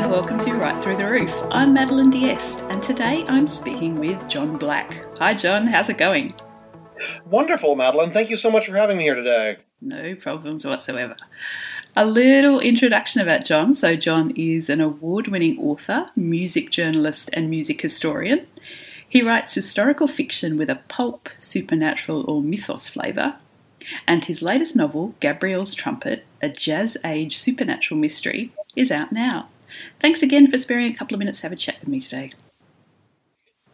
And welcome to Right Through the Roof. I'm Madeline Diest and today I'm speaking with John Black. Hi John, how's it going? Wonderful, Madeline. Thank you so much for having me here today. No problems whatsoever. A little introduction about John. So, John is an award winning author, music journalist, and music historian. He writes historical fiction with a pulp, supernatural, or mythos flavour. And his latest novel, Gabriel's Trumpet, a jazz age supernatural mystery, is out now. Thanks again for sparing a couple of minutes to have a chat with me today.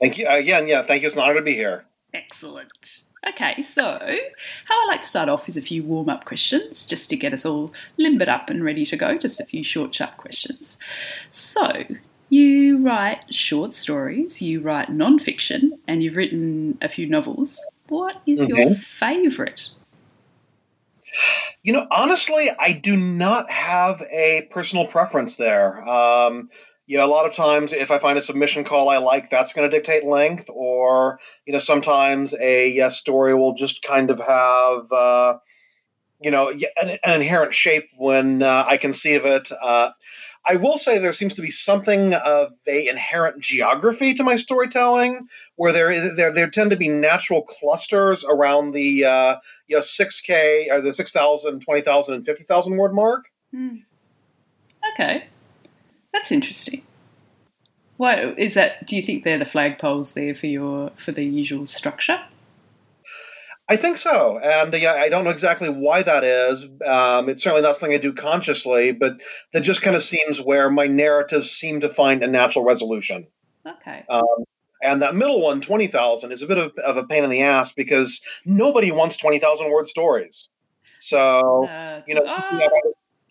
Thank you again. Yeah, thank you. It's an honor to be here. Excellent. Okay, so how I like to start off is a few warm up questions just to get us all limbered up and ready to go. Just a few short, sharp questions. So, you write short stories, you write non fiction, and you've written a few novels. What is mm-hmm. your favourite? You know, honestly, I do not have a personal preference there. Um, you know, a lot of times if I find a submission call I like, that's going to dictate length, or you know, sometimes a, a story will just kind of have. Uh, you know, an, an, inherent shape when uh, I conceive it. Uh, I will say there seems to be something of a inherent geography to my storytelling, where there there, there tend to be natural clusters around the uh, you know 6K or the 6,000, 20,000, and 50,000 word mark. Mm. Okay, that's interesting. Why is that? Do you think they're the flagpoles there for your for the usual structure? I think so, and uh, I don't know exactly why that is. Um, it's certainly not something I do consciously, but that just kind of seems where my narratives seem to find a natural resolution. Okay. Um, and that middle one, 20,000, is a bit of, of, a pain in the ass because nobody wants 20,000 word stories. So, uh, you know,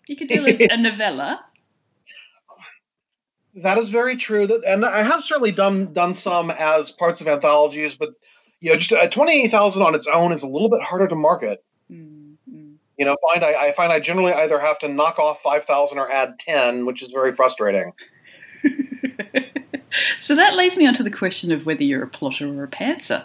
you could do like a novella. That is very true. And I have certainly done done some as parts of anthologies, but you know, just uh, twenty thousand on its own is a little bit harder to market. Mm-hmm. You know, find I, I, find I generally either have to knock off five thousand or add ten, which is very frustrating. so that leads me on to the question of whether you're a plotter or a pantser.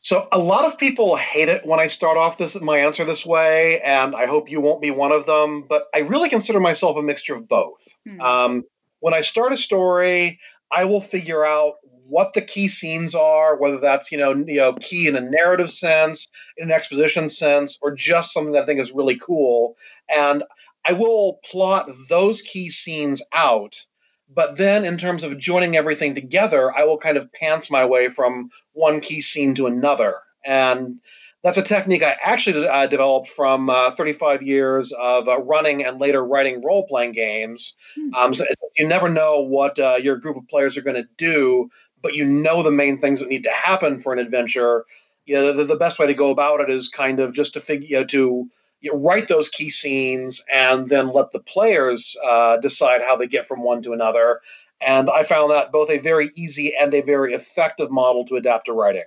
So a lot of people hate it when I start off this my answer this way, and I hope you won't be one of them. But I really consider myself a mixture of both. Hmm. Um, when I start a story, I will figure out what the key scenes are, whether that's you know you know key in a narrative sense, in an exposition sense, or just something that I think is really cool. And I will plot those key scenes out. But then, in terms of joining everything together, I will kind of pants my way from one key scene to another. And that's a technique I actually uh, developed from uh, 35 years of uh, running and later writing role playing games. Hmm. Um, so you never know what uh, your group of players are going to do, but you know the main things that need to happen for an adventure. You know, the, the best way to go about it is kind of just to figure you know, to you know, write those key scenes and then let the players uh, decide how they get from one to another. And I found that both a very easy and a very effective model to adapt to writing.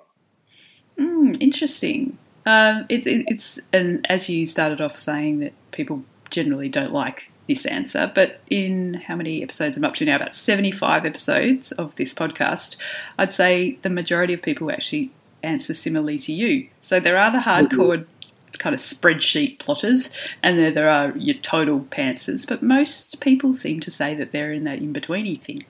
Mm, interesting. Um, it, it, it's and as you started off saying that people generally don't like this answer, but in how many episodes I'm up to now? About 75 episodes of this podcast. I'd say the majority of people actually answer similarly to you. So there are the hardcore kind of spreadsheet plotters, and there there are your total pantsers, but most people seem to say that they're in that in betweeny thing.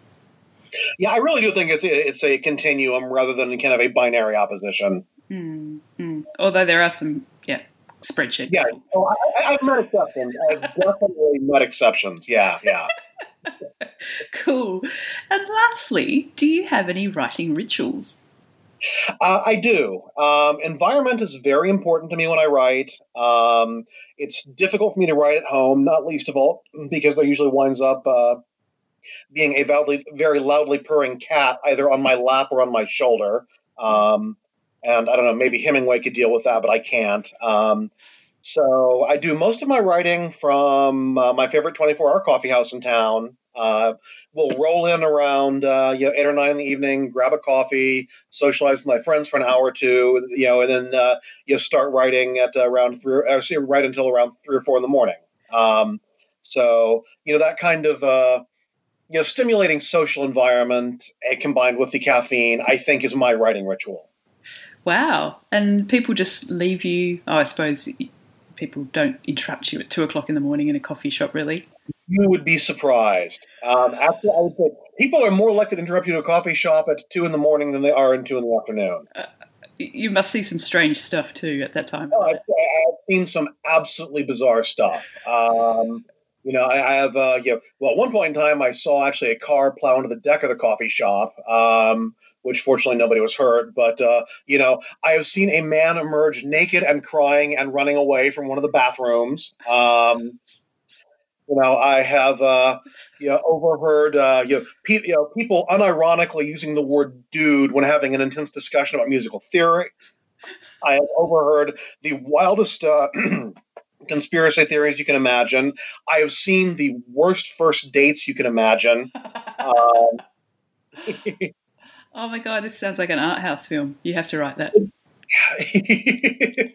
Yeah, I really do think it's it's a continuum rather than kind of a binary opposition. Mm-hmm. Although there are some, spreadsheet. Yeah, oh, I, have met exceptions. I've definitely met exceptions. Yeah, yeah. cool. And lastly, do you have any writing rituals? Uh, I do. Um, environment is very important to me when I write. Um, it's difficult for me to write at home, not least of all because there usually winds up uh, being a loudly, very loudly purring cat either on my lap or on my shoulder. Um, and I don't know, maybe Hemingway could deal with that, but I can't. Um, So I do most of my writing from uh, my favorite 24 hour coffee house in town. Uh, we'll roll in around uh, you know eight or nine in the evening, grab a coffee, socialize with my friends for an hour or two, you know, and then uh, you start writing at around three, or see, right until around three or four in the morning. Um, so you know that kind of uh, you know stimulating social environment uh, combined with the caffeine, I think, is my writing ritual. Wow! And people just leave you. Oh, I suppose people don't interrupt you at two o'clock in the morning in a coffee shop, really. You would be surprised. Um, after I would say, people are more likely to interrupt you at a coffee shop at two in the morning than they are in two in the afternoon. Uh, you must see some strange stuff too at that time. Oh, I've, I've, seen some absolutely bizarre stuff. Um, you know, I, I have, uh, you know, well, at one point in time, I saw actually a car plow into the deck of the coffee shop. Um, which fortunately nobody was hurt. But uh, you know, I have seen a man emerge naked and crying and running away from one of the bathrooms. Um, you know, I have uh, you know overheard uh, you, know, pe- you know people unironically using the word "dude" when having an intense discussion about musical theory. I have overheard the wildest. Uh, conspiracy theories you can imagine. I have seen the worst first dates you can imagine. Um, Oh my god, this sounds like an art house film. You have to write that.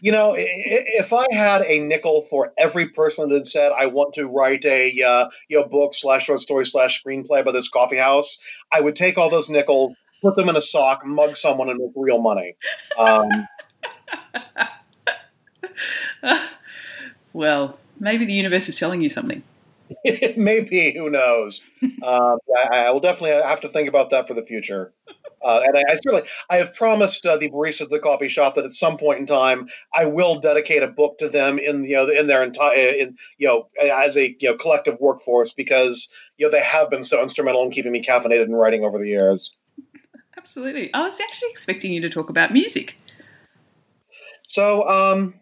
you know, if I had a nickel for every person that said I want to write a uh, you know book slash short story slash screenplay about this coffee house, I would take all those nickels, put them in a sock, mug someone, and make real money. Um, well, maybe the universe is telling you something. Maybe who knows? uh, I, I, will definitely have to think about that for the future. Uh, and I, I, certainly, I have promised uh, the baristas at the coffee shop that at some point in time, I will dedicate a book to them in you know in their entire in you know as a you know collective workforce because you know they have been so instrumental in keeping me caffeinated and writing over the years. Absolutely, I was actually expecting you to talk about music. So, um,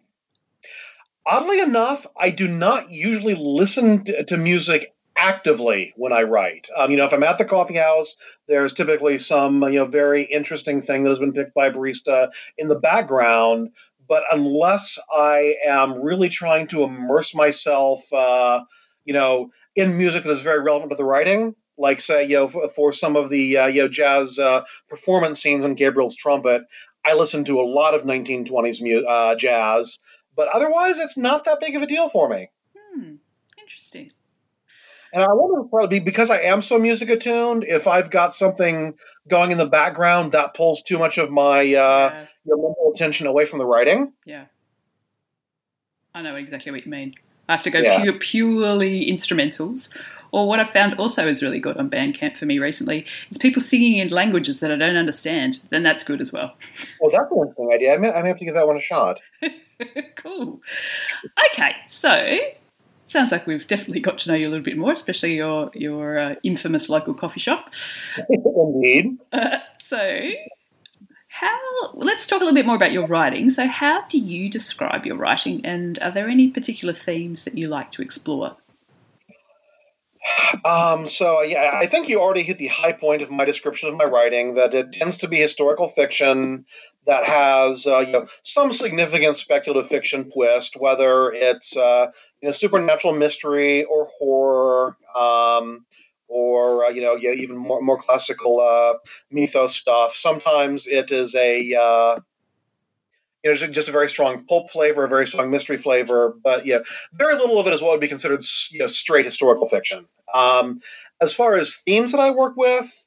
oddly enough, I do not usually listen to, music actively when I write. Um, you know, if I'm at the coffee house, there's typically some you know very interesting thing that has been picked by barista in the background. But unless I am really trying to immerse myself, uh, you know, in music that is very relevant to the writing, like say you know for, for some of the uh, you know jazz uh, performance scenes on Gabriel's trumpet, I listen to a lot of 1920s mu- uh, jazz. But otherwise, it's not that big of a deal for me. Hmm. Interesting. And I wonder probably because I am so music attuned, if I've got something going in the background that pulls too much of my uh, yeah. your mental attention away from the writing. Yeah. I know exactly what you mean. I have to go yeah. pure, purely instrumentals. Or what I found also is really good on Bandcamp for me recently is people singing in languages that I don't understand. Then that's good as well. Well, that's an interesting idea. I may, I may have to give that one a shot. cool. Okay, so sounds like we've definitely got to know you a little bit more, especially your your uh, infamous local coffee shop. Indeed. Uh, so, how? Let's talk a little bit more about your writing. So, how do you describe your writing, and are there any particular themes that you like to explore? Um, so yeah, I think you already hit the high point of my description of my writing. That it tends to be historical fiction that has uh, you know some significant speculative fiction twist, whether it's uh, you know supernatural mystery or horror, um, or uh, you know yeah, even more more classical uh, mythos stuff. Sometimes it is a uh, you know, just a very strong pulp flavor, a very strong mystery flavor, but yeah, very little of it is what would be considered you know straight historical fiction. Um, as far as themes that I work with,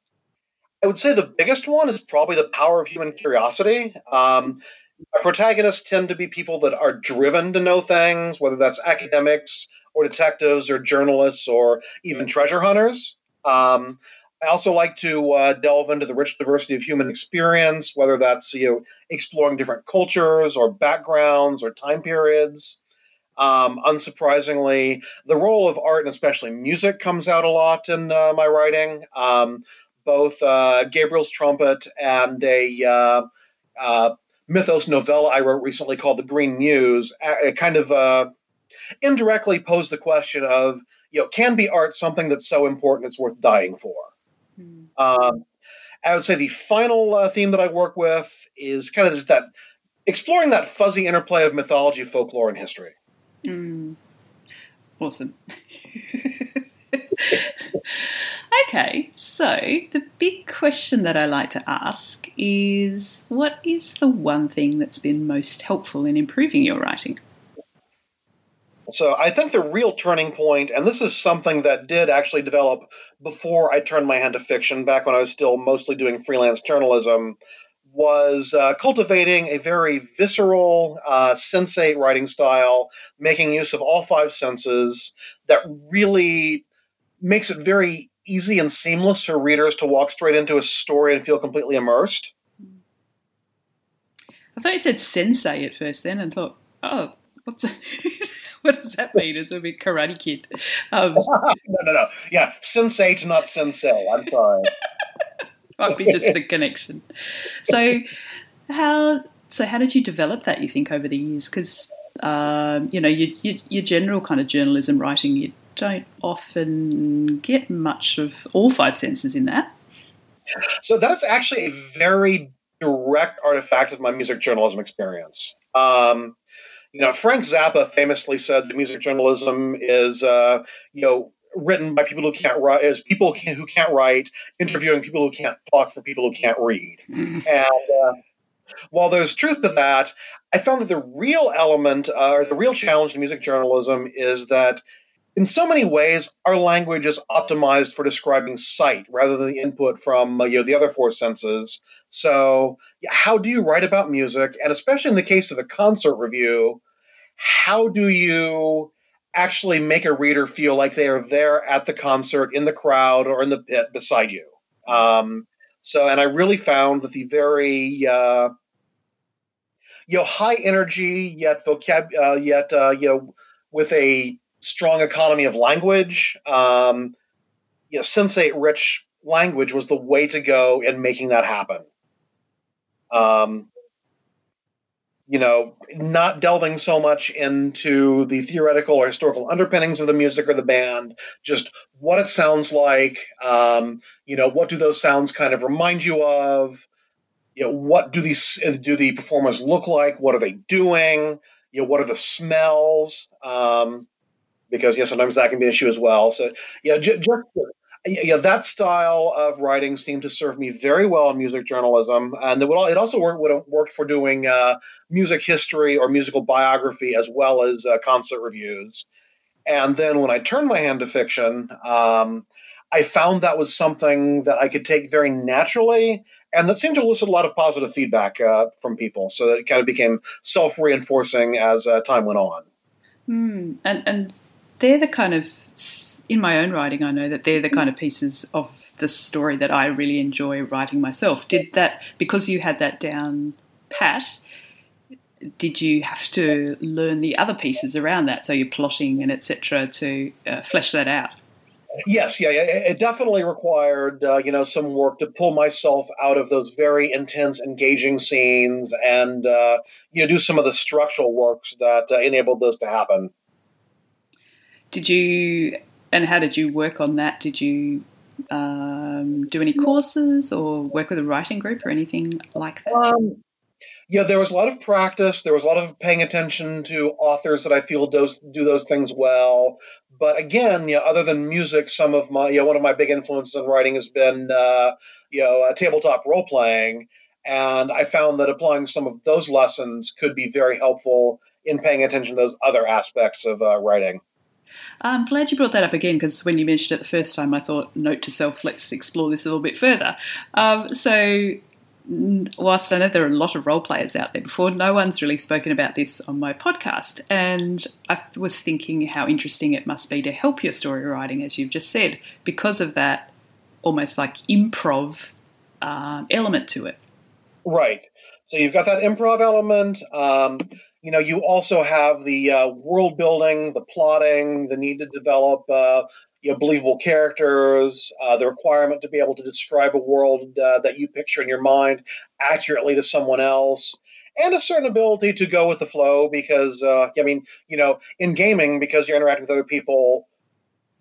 I would say the biggest one is probably the power of human curiosity. Um, our protagonists tend to be people that are driven to know things, whether that's academics or detectives or journalists or even treasure hunters. Um, I also like to uh, delve into the rich diversity of human experience, whether that's you know exploring different cultures or backgrounds or time periods. Um, unsurprisingly, the role of art and especially music comes out a lot in uh, my writing. Um, both uh, Gabriel's Trumpet and a uh, uh mythos novella I wrote recently called The Green Muse, it kind of uh, indirectly posed the question of, you know, can be art something that's so important it's worth dying for? Mm. Um, I would say the final uh, theme that I work with is kind of just that exploring that fuzzy interplay of mythology, folklore, and history. Mm. Awesome. okay, so the big question that I like to ask is what is the one thing that's been most helpful in improving your writing? So I think the real turning point, and this is something that did actually develop before I turned my hand to fiction, back when I was still mostly doing freelance journalism, was uh, cultivating a very visceral, uh, sensate writing style, making use of all five senses that really makes it very easy and seamless for readers to walk straight into a story and feel completely immersed. I thought you said sensei at first, then, and thought, oh, what's what does that mean? It's a bit Karate Kid. Um, no, no, no. Yeah, sensate, not sensei. I'm sorry. Might be just the connection. So, how so how did you develop that? You think over the years? Because um, you know your, your, your general kind of journalism writing, you don't often get much of all five senses in that. So that's actually a very direct artifact of my music journalism experience. Um, you know, Frank Zappa famously said that music journalism is, uh, you know, written by people who can't write, is people who can't write, interviewing people who can't talk for people who can't read. and uh, while there's truth to that, I found that the real element uh, or the real challenge in music journalism is that in so many ways, our language is optimized for describing sight rather than the input from uh, you know the other four senses. So, how do you write about music? And especially in the case of a concert review, how do you actually make a reader feel like they are there at the concert, in the crowd, or in the pit beside you? Um, so, and I really found that the very uh, you know high energy yet vocab uh, yet uh, you know with a strong economy of language. Um, you know, sensate rich language was the way to go in making that happen. Um, you know, not delving so much into the theoretical or historical underpinnings of the music or the band, just what it sounds like. Um, you know, what do those sounds kind of remind you of? You know, what do these do the performers look like? What are they doing? You know, what are the smells? Um, because yeah, sometimes that can be an issue as well. So yeah, just, just yeah, that style of writing seemed to serve me very well in music journalism, and it, would, it also worked, would have worked for doing uh, music history or musical biography as well as uh, concert reviews. And then when I turned my hand to fiction, um, I found that was something that I could take very naturally, and that seemed to elicit a lot of positive feedback uh, from people. So that it kind of became self reinforcing as uh, time went on. Mm, and and they're the kind of in my own writing, I know that they're the kind of pieces of the story that I really enjoy writing myself. Did that because you had that down pat? Did you have to learn the other pieces around that? So you're plotting and etc. to uh, flesh that out. Yes, yeah, it definitely required uh, you know some work to pull myself out of those very intense, engaging scenes, and uh, you know do some of the structural works that uh, enabled those to happen. Did you, and how did you work on that? Did you um, do any courses or work with a writing group or anything like that? Um, yeah, there was a lot of practice. There was a lot of paying attention to authors that I feel does, do those things well. But again, know, other than music, some of my, you know, one of my big influences in writing has been, uh, you know, uh, tabletop role playing. And I found that applying some of those lessons could be very helpful in paying attention to those other aspects of uh, writing. I'm glad you brought that up again because when you mentioned it the first time, I thought, note to self, let's explore this a little bit further. Um, so, whilst I know there are a lot of role players out there before, no one's really spoken about this on my podcast. And I was thinking how interesting it must be to help your story writing, as you've just said, because of that almost like improv uh, element to it. Right. So you've got that improv element. Um, you know, you also have the uh, world building, the plotting, the need to develop uh, you know, believable characters, uh, the requirement to be able to describe a world uh, that you picture in your mind accurately to someone else, and a certain ability to go with the flow because, uh, I mean, you know, in gaming, because you're interacting with other people,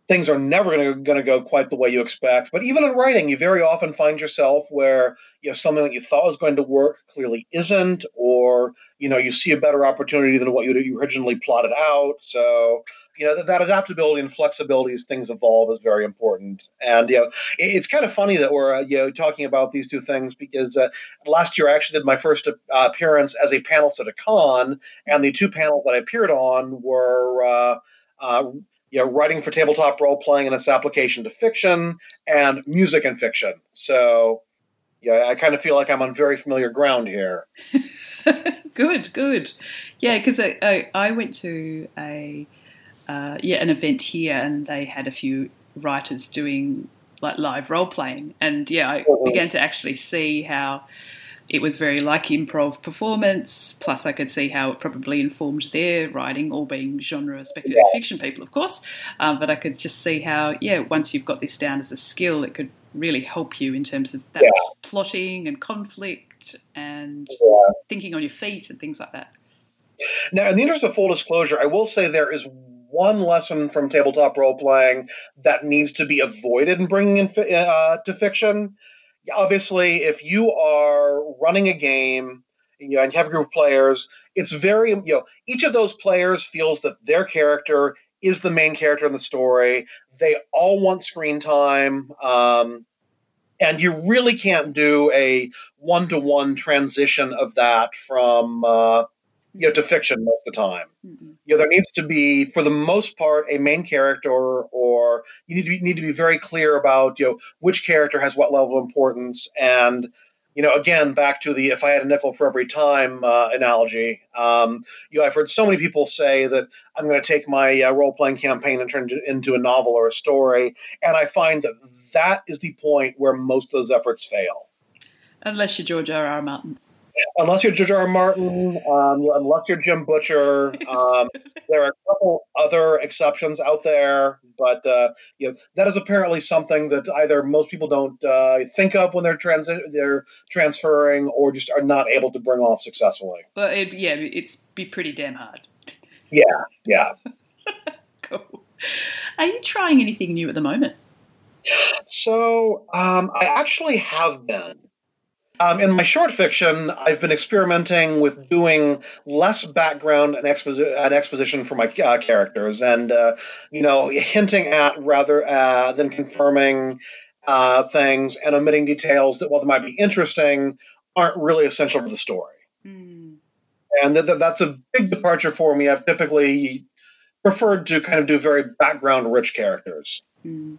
things are never going to go quite the way you expect. But even in writing, you very often find yourself where you know something that you thought was going to work clearly isn't, or you know you see a better opportunity than what you originally plotted out. So you know that, that adaptability and flexibility as things evolve is very important. And you know it, it's kind of funny that we're uh, you know talking about these two things because uh, last year I actually did my first uh, appearance as a panelist at a con, and the two panels that I appeared on were. Uh, uh you know, writing for tabletop role playing and its application to fiction and music and fiction. So, yeah, I kind of feel like I'm on very familiar ground here. good, good. Yeah, because I, I, I, went to a uh, yeah an event here and they had a few writers doing like live role playing, and yeah, I mm-hmm. began to actually see how it was very like improv performance. Plus, I could see how it probably informed their writing, all being genre speculative yeah. fiction people, of course. Um, but I could just see how, yeah, once you've got this down as a skill, it could really help you in terms of that yeah. plotting and conflict and yeah. thinking on your feet and things like that. Now, in the interest of full disclosure, I will say there is one lesson from tabletop role playing that needs to be avoided in bringing in fi- uh, to fiction obviously, if you are running a game, you know, and you have a group of players, it's very, you know, each of those players feels that their character is the main character in the story. They all want screen time. Um, and you really can't do a one to one transition of that from uh, you know to fiction most of the time. Mm-hmm. You know, there needs to be, for the most part, a main character, or you need to be, need to be very clear about you know which character has what level of importance, and you know, again, back to the if I had a nickel for every time uh, analogy. Um, you know, I've heard so many people say that I'm going to take my uh, role playing campaign and turn it into a novel or a story, and I find that that is the point where most of those efforts fail. Unless you're George R. R. Martin unless you're George R. R. Martin, um, unless you're Jim Butcher, um, there are a couple other exceptions out there, but uh, you know, that is apparently something that either most people don't uh, think of when they're transi- they're transferring, or just are not able to bring off successfully. Well, it, yeah, it's be pretty damn hard. Yeah, yeah. cool. Are you trying anything new at the moment? So um, I actually have been. Um, in my short fiction, I've been experimenting with doing less background and, exposi- and exposition for my uh, characters, and uh, you know, hinting at rather uh, than confirming uh, things and omitting details that, while they might be interesting, aren't really essential to the story. Mm. And th- th- that's a big departure for me. I've typically preferred to kind of do very background-rich characters. Mm.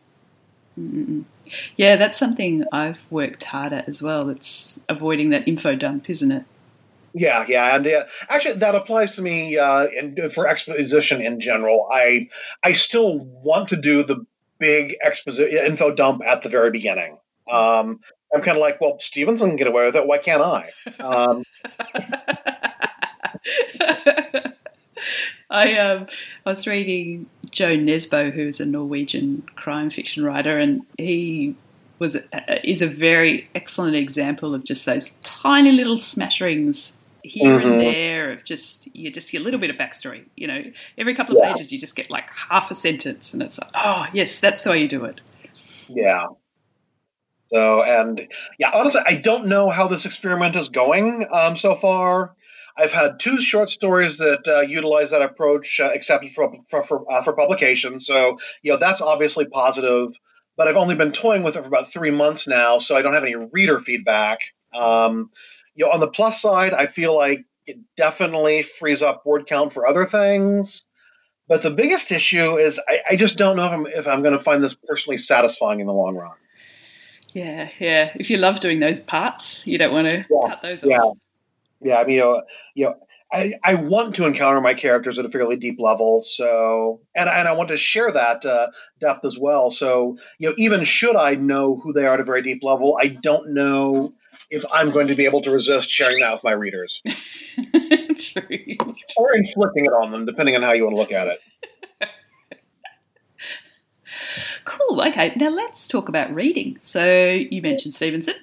Yeah, that's something I've worked hard at as well. It's avoiding that info dump, isn't it? Yeah, yeah, and uh, actually, that applies to me uh, in, for exposition in general. I I still want to do the big exposition info dump at the very beginning. Um, I'm kind of like, well, Stevenson can get away with it. Why can't I? Um, I um, I was reading Jo Nesbo, who's a Norwegian crime fiction writer, and he was uh, is a very excellent example of just those tiny little smatterings here mm-hmm. and there of just you just get a little bit of backstory. You know, every couple of yeah. pages you just get like half a sentence, and it's like, oh yes, that's the way you do it. Yeah. So and yeah, honestly, I don't know how this experiment is going um, so far. I've had two short stories that uh, utilize that approach uh, accepted for for for, uh, for publication. So you know that's obviously positive. But I've only been toying with it for about three months now, so I don't have any reader feedback. Um, you know, on the plus side, I feel like it definitely frees up word count for other things. But the biggest issue is I, I just don't know if I'm if I'm going to find this personally satisfying in the long run. Yeah, yeah. If you love doing those parts, you don't want to yeah, cut those off. Yeah. Yeah, I mean, you know, you know, I, I want to encounter my characters at a fairly deep level. So, and, and I want to share that uh, depth as well. So, you know, even should I know who they are at a very deep level, I don't know if I'm going to be able to resist sharing that with my readers. true. or inflicting it on them, depending on how you want to look at it. Cool. Okay. Now let's talk about reading. So you mentioned Stevenson.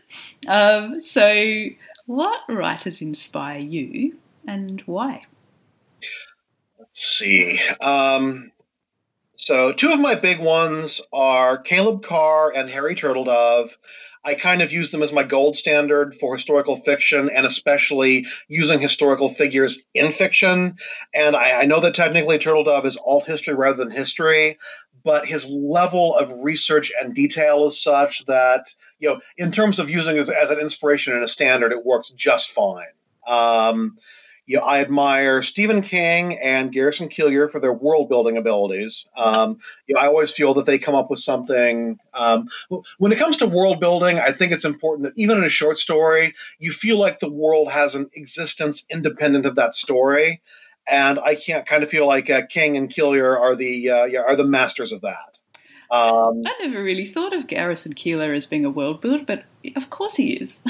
Um, so what writers inspire you and why? Let's see. Um, So, two of my big ones are Caleb Carr and Harry Turtledove. I kind of use them as my gold standard for historical fiction and especially using historical figures in fiction. And I, I know that technically Turtledove is alt history rather than history, but his level of research and detail is such that, you know, in terms of using as, as an inspiration and a standard, it works just fine. Um, you know, I admire Stephen King and Garrison Keillor for their world building abilities. Um, you know, I always feel that they come up with something. Um, when it comes to world building, I think it's important that even in a short story, you feel like the world has an existence independent of that story. And I can't kind of feel like uh, King and Keillor are the uh, yeah, are the masters of that. Um, I never really thought of Garrison Keillor as being a world builder, but of course he is.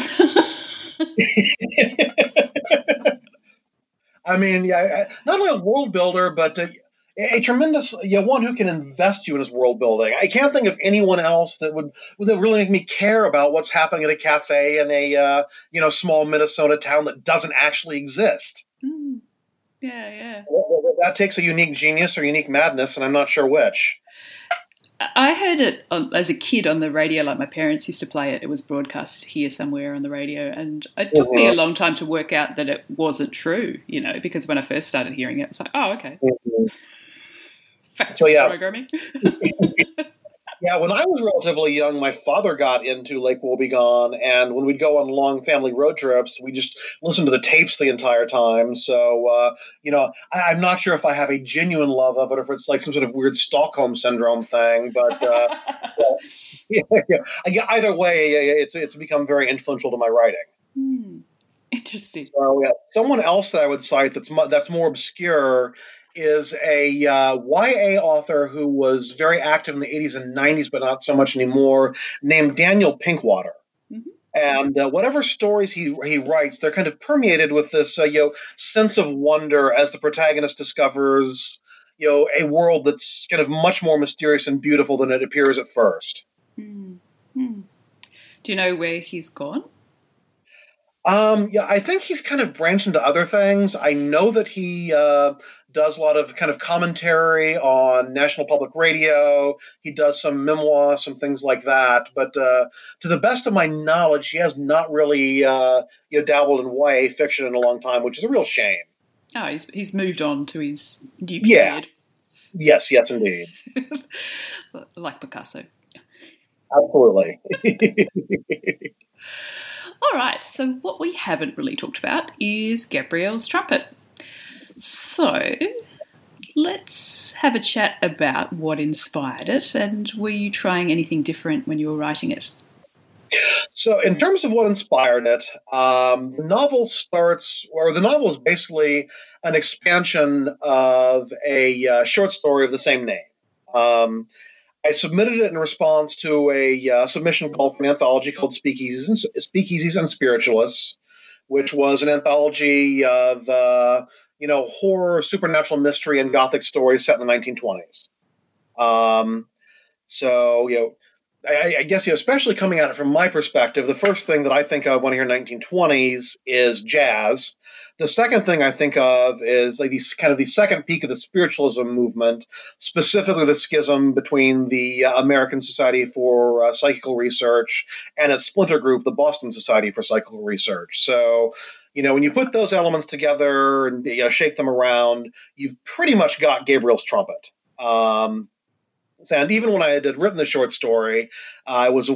I mean, yeah, not only a world builder, but a, a tremendous, yeah, one who can invest you in his world building. I can't think of anyone else that would that really make me care about what's happening at a cafe in a uh, you know small Minnesota town that doesn't actually exist. Mm. Yeah, yeah. That takes a unique genius or unique madness, and I'm not sure which. I heard it as a kid on the radio, like my parents used to play it. It was broadcast here somewhere on the radio, and it took mm-hmm. me a uh-huh. long time to work out that it wasn't true. You know, because when I first started hearing it, it's like, oh, okay, mm-hmm. factual so, yeah. programming. Yeah, when I was relatively young, my father got into Lake Wobegon, and when we'd go on long family road trips, we just listened to the tapes the entire time. So, uh, you know, I, am not sure if I have a genuine love of it, or if it's like some sort of weird Stockholm syndrome thing. But uh, yeah, yeah, either way, it's it's become very influential to my writing. Hmm. Interesting. So, yeah, someone else that I would cite that's that's more obscure is a uh, YA author who was very active in the 80s and 90s, but not so much anymore, named Daniel Pinkwater. Mm-hmm. And uh, whatever stories he he writes, they're kind of permeated with this uh, you know sense of wonder as the protagonist discovers you know a world that's kind of much more mysterious and beautiful than it appears at 1st mm-hmm. Do you know where he's gone? Um, yeah, I think he's kind of branched into other things. I know that he uh, does a lot of kind of commentary on National Public Radio. He does some memoirs, some things like that. But uh, to the best of my knowledge, he has not really uh, you know, dabbled in YA fiction in a long time, which is a real shame. Oh, he's he's moved on to his new period. Yeah. Yes, yes, indeed. like Picasso. Absolutely. All right, so what we haven't really talked about is Gabriel's trumpet. So let's have a chat about what inspired it and were you trying anything different when you were writing it? So, in terms of what inspired it, um, the novel starts, or the novel is basically an expansion of a uh, short story of the same name. Um, I submitted it in response to a uh, submission call for an anthology called Speakeasies and, Speakeasies and Spiritualists, which was an anthology of uh, you know, horror, supernatural mystery, and gothic stories set in the 1920s. Um, so, you know, I, I, guess, you know, especially coming at it from my perspective, the first thing that I think of when I hear 1920s is jazz. The second thing I think of is like these kind of the second peak of the spiritualism movement, specifically the schism between the uh, American Society for uh, Psychical Research and a splinter group, the Boston Society for Psychical Research. So, you know, when you put those elements together and you know, shake them around, you've pretty much got Gabriel's trumpet. Um, and even when I had written the short story, I was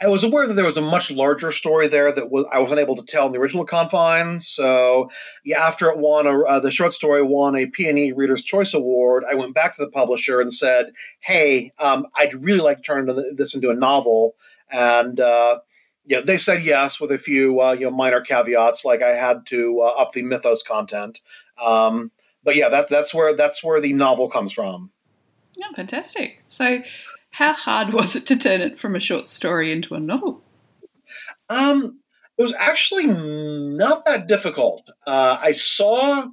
I was aware that there was a much larger story there that was, I wasn't able to tell in the original confines. So, yeah, after it won, a, uh, the short story won a PNE Reader's Choice Award, I went back to the publisher and said, "Hey, um, I'd really like to turn this into a novel." And uh, yeah, they said yes with a few uh, you know minor caveats, like I had to uh, up the mythos content. Um, but yeah, that that's where that's where the novel comes from. Yeah, fantastic. So, how hard was it to turn it from a short story into a novel? Um, it was actually not that difficult. Uh, I saw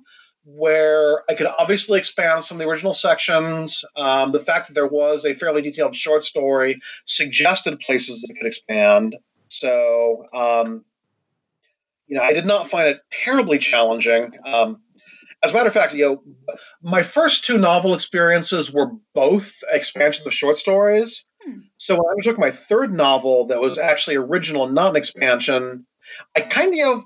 where I could obviously expand some of the original sections. Um, the fact that there was a fairly detailed short story suggested places that could expand. So, um, you know, I did not find it terribly challenging. Um, as a matter of fact, you know, my first two novel experiences were both expansions of short stories. Hmm. So when I took my third novel that was actually original, not an expansion, I kind of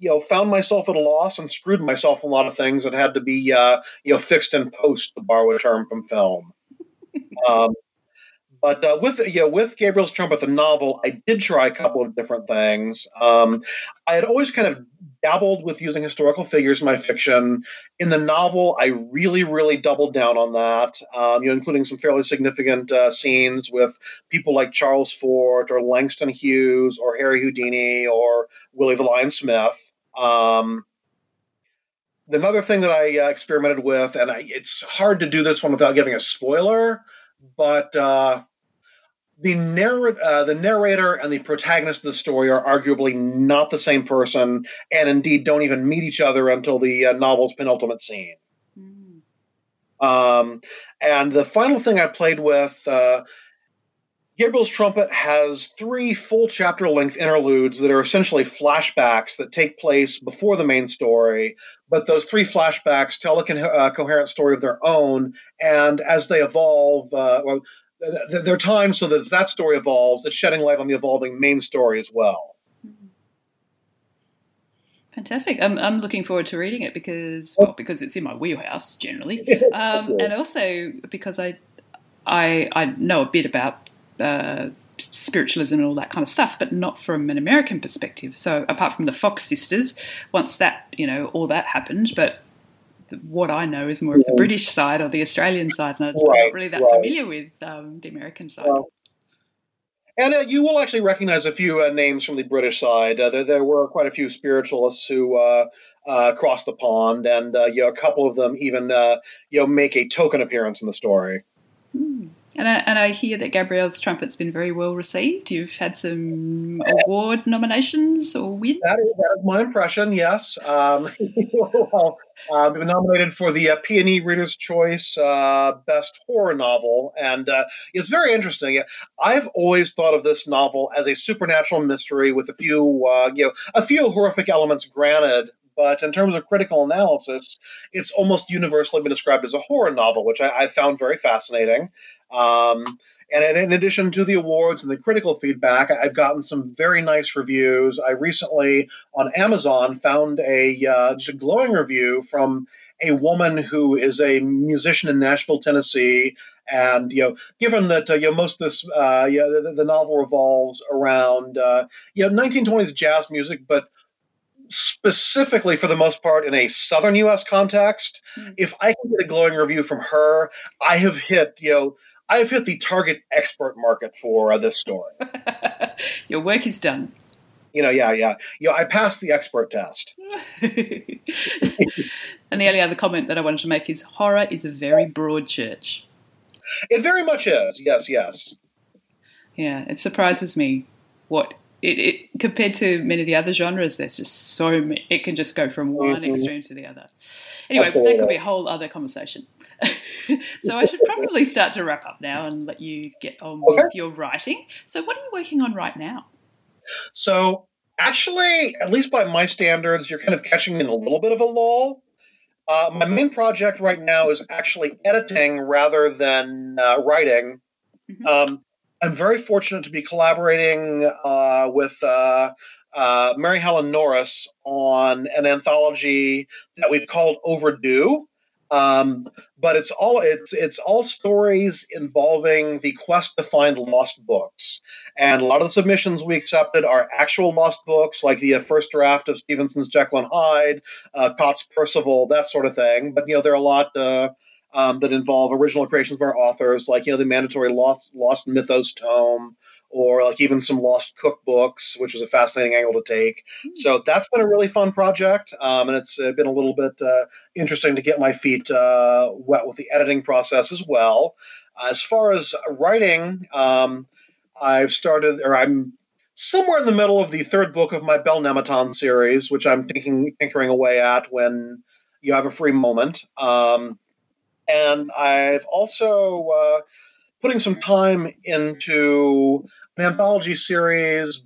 you know found myself at a loss and screwed myself a lot of things that had to be uh, you know fixed in post to borrow a term from film. um, but uh, with know, with Gabriel's Trumpet, the novel, I did try a couple of different things. Um, I had always kind of dabbled with using historical figures in my fiction. In the novel, I really, really doubled down on that, um, you know, including some fairly significant uh, scenes with people like Charles Fort or Langston Hughes or Harry Houdini or Willie the Lion Smith. Um, another thing that I uh, experimented with, and I, it's hard to do this one without giving a spoiler, but uh, the narr- uh, the narrator and the protagonist of the story are arguably not the same person, and indeed don't even meet each other until the uh, novel's penultimate scene. Mm. Um, and the final thing I played with, uh, Gabriel's Trumpet has three full chapter length interludes that are essentially flashbacks that take place before the main story, but those three flashbacks tell a co- uh, coherent story of their own, and as they evolve, uh, well, there are times so that as that story evolves, it's shedding light on the evolving main story as well. Fantastic! I'm, I'm looking forward to reading it because well because it's in my wheelhouse generally, um, and also because I I I know a bit about uh, spiritualism and all that kind of stuff, but not from an American perspective. So apart from the Fox sisters, once that you know all that happened, but what I know is more of the British side or the Australian side, and I'm right, not really that right. familiar with um, the American side. Well, and uh, you will actually recognize a few uh, names from the British side. Uh, there, there, were quite a few spiritualists who uh, uh, crossed the pond, and uh, you know, a couple of them even you know make a token appearance in the story. Hmm. And I, and I hear that Gabriel's Trumpet's been very well received. You've had some award nominations or wins. That is, that is my impression. Yes, um, well, uh, been nominated for the uh, Peony Reader's Choice uh, Best Horror Novel, and uh, it's very interesting. I've always thought of this novel as a supernatural mystery with a few, uh, you know, a few horrific elements. Granted, but in terms of critical analysis, it's almost universally been described as a horror novel, which I, I found very fascinating. Um, and in addition to the awards and the critical feedback, I've gotten some very nice reviews. I recently on Amazon found a uh, just a glowing review from a woman who is a musician in Nashville, Tennessee. And you know, given that uh, you know most of this, uh, the, the, novel revolves around uh, you know 1920s jazz music, but specifically for the most part in a southern U.S. context. Mm-hmm. If I can get a glowing review from her, I have hit you know I've hit the target expert market for uh, this story. Your work is done. You know, yeah, yeah. You know, I passed the expert test. and the only other comment that I wanted to make is horror is a very broad church. It very much is. Yes, yes. Yeah, it surprises me what it, it compared to many of the other genres. There's just so many, it can just go from one mm-hmm. extreme to the other. Anyway, that could be a whole other conversation. so I should probably start to wrap up now and let you get on okay. with your writing. So, what are you working on right now? So, actually, at least by my standards, you're kind of catching me in a little bit of a lull. Uh, my main project right now is actually editing rather than uh, writing. Mm-hmm. Um, I'm very fortunate to be collaborating uh, with uh, uh, Mary Helen Norris on an anthology that we've called Overdue. Um, but it's all it's it's all stories involving the quest to find lost books, and a lot of the submissions we accepted are actual lost books, like the uh, first draft of Stevenson's Jekyll and Hyde, uh, Cott's Percival, that sort of thing. But you know, there are a lot. Uh, um, that involve original creations of our authors, like you know the mandatory Lost Lost Mythos tome, or like even some lost cookbooks, which was a fascinating angle to take. Mm-hmm. So that's been a really fun project, um, and it's been a little bit uh, interesting to get my feet uh, wet with the editing process as well. As far as writing, um, I've started, or I'm somewhere in the middle of the third book of my Bell-Nemeton series, which I'm thinking, tinkering away at when you have a free moment. Um, and I've also uh, putting some time into an anthology series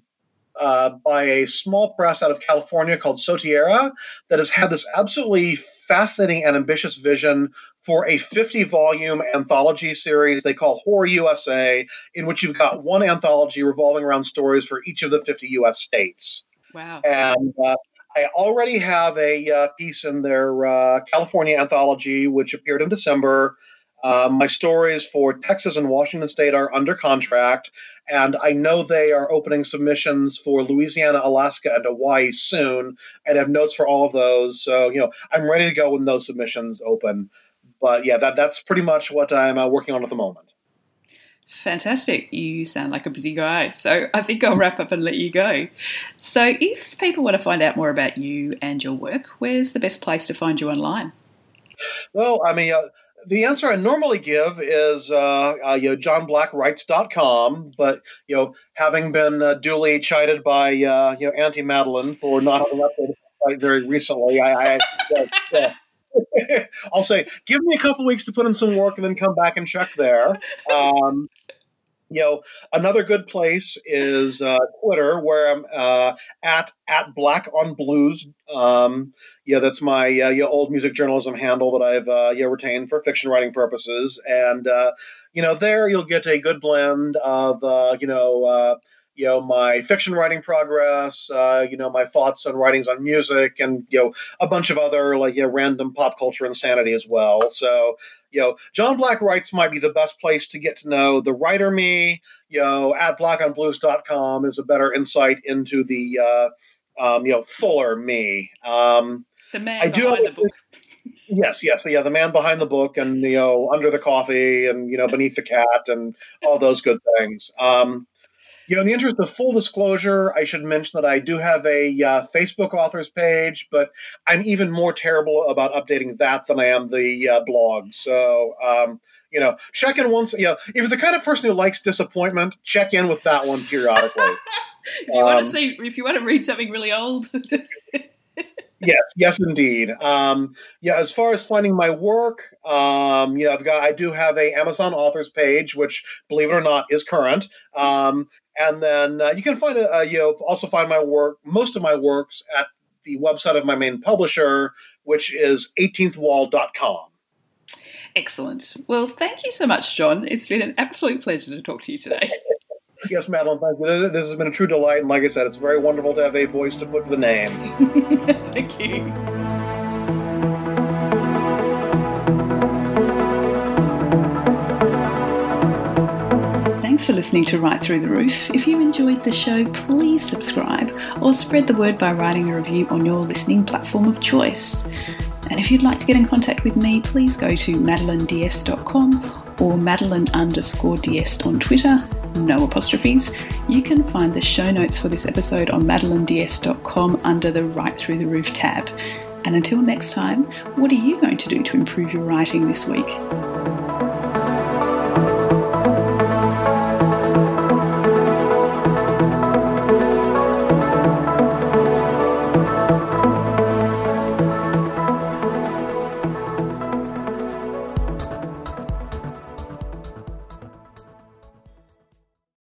uh, by a small press out of California called Soteira that has had this absolutely fascinating and ambitious vision for a 50 volume anthology series they call Horror USA, in which you've got one anthology revolving around stories for each of the 50 US states. Wow. And uh, I already have a uh, piece in their uh, California anthology, which appeared in December. Uh, my stories for Texas and Washington State are under contract, and I know they are opening submissions for Louisiana, Alaska, and Hawaii soon, and have notes for all of those. So, you know, I'm ready to go when those submissions open. But yeah, that that's pretty much what I'm uh, working on at the moment. Fantastic. You sound like a busy guy. So I think I'll wrap up and let you go. So, if people want to find out more about you and your work, where's the best place to find you online? Well, I mean, uh, the answer I normally give is uh, uh, you know johnblackwrites.com, but you know having been uh, duly chided by uh, you know Auntie Madeline for not having updated very recently, I, I I'll say give me a couple weeks to put in some work and then come back and check there. Um, you know, another good place is uh, Twitter, where I'm uh, at at Black on Blues. Um, yeah, that's my uh, yeah, old music journalism handle that I've uh, yeah, retained for fiction writing purposes. And uh, you know, there you'll get a good blend of uh, you know you know my fiction writing progress, uh, you know my thoughts and writings on music, and you know a bunch of other like you know, random pop culture insanity as well. So you know, John Black Writes might be the best place to get to know the writer me. You know, at blackonblues.com is a better insight into the, uh, um, you know, fuller me. Um, the man I behind do, the book. Yes, yes, yeah, the man behind the book, and you know, under the coffee, and you know, beneath the cat, and all those good things. Um, you know, in the interest of full disclosure, I should mention that I do have a uh, Facebook authors page, but I'm even more terrible about updating that than I am the uh, blog. So, um, you know, check in once. You know, if you're the kind of person who likes disappointment, check in with that one periodically. Do you um, want to see if you want to read something really old? yes, yes, indeed. Um, yeah, as far as finding my work, um, yeah, I've got I do have a Amazon authors page, which, believe it or not, is current. Um, and then uh, you can find a, uh, you know also find my work, most of my works at the website of my main publisher, which is 18thwall.com. Excellent. Well, thank you so much, John. It's been an absolute pleasure to talk to you today. Yes, Madeline, thank you. This has been a true delight. And like I said, it's very wonderful to have a voice to put to the name. thank you. Thanks for listening to Right Through the Roof. If you enjoyed the show, please subscribe or spread the word by writing a review on your listening platform of choice. And if you'd like to get in contact with me, please go to madelineds.com or madeline underscore ds on Twitter, no apostrophes. You can find the show notes for this episode on madelineds.com under the Right Through the Roof tab. And until next time, what are you going to do to improve your writing this week?